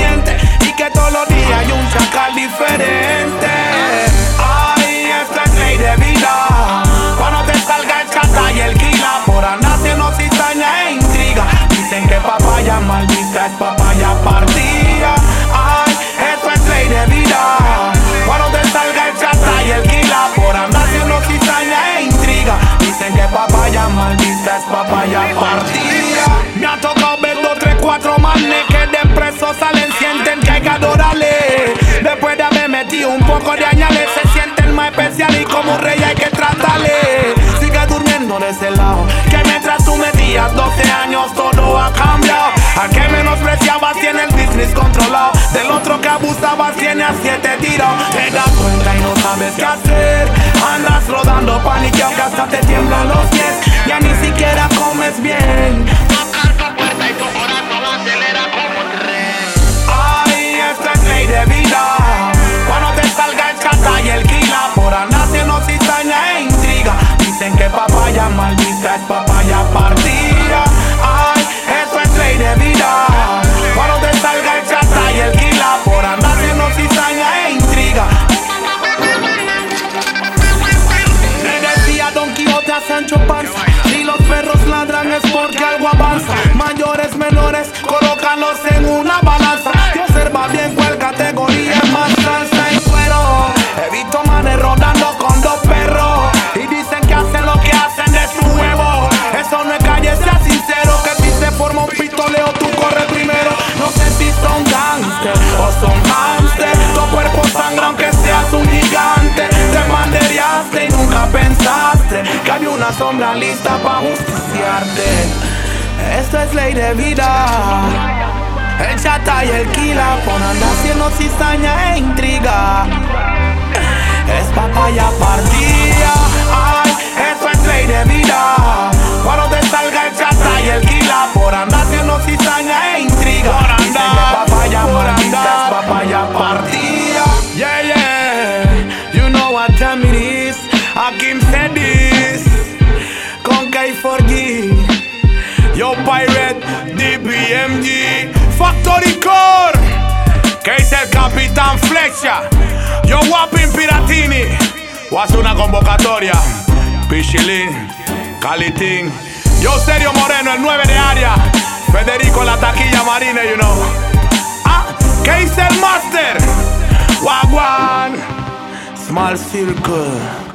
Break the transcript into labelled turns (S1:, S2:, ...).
S1: y que todos los días hay un chacal diferente. Ay, esto es ley de vida. Cuando te salga el chata y el quila, por andar no cizaña e intriga. Dicen que papaya maldita es papaya partida. Ay, esto es ley de vida. Cuando te salga el chata y el quila, por andar no cizaña e intriga. Dicen que papaya maldita es papaya partida. Metías 12 años todo ha cambiado. Al que menospreciabas tiene el business controlado, del otro que abusabas tiene a siete tiros. Te das cuenta y no sabes qué hacer. Andas rodando paniqueado que hasta te tiemblan los pies. Ya ni siquiera comes bien. Ay, esto es ley de vida. Cuando te salga el chata y el kila por andar haciendo e intriga. Dicen que papaya maldita es papaya una sombra lista para justiciarte. Esto es ley de vida. El chata y el kila Por andar haciendo cizaña e intriga. Es papaya partida. Ay, esto es ley de vida. Cuando te salga el chata y el kila Por andar haciendo cizaña e intriga K4G Yo Pirate DPMG Factory Core es el Capitán Flecha. Yo Wapin Piratini. Voy a hacer una convocatoria. Pichilín, Calitín. Yo Serio Moreno, el 9 de área. Federico la taquilla marina, you know. Ah, el Master. Wagwan. Small Circle.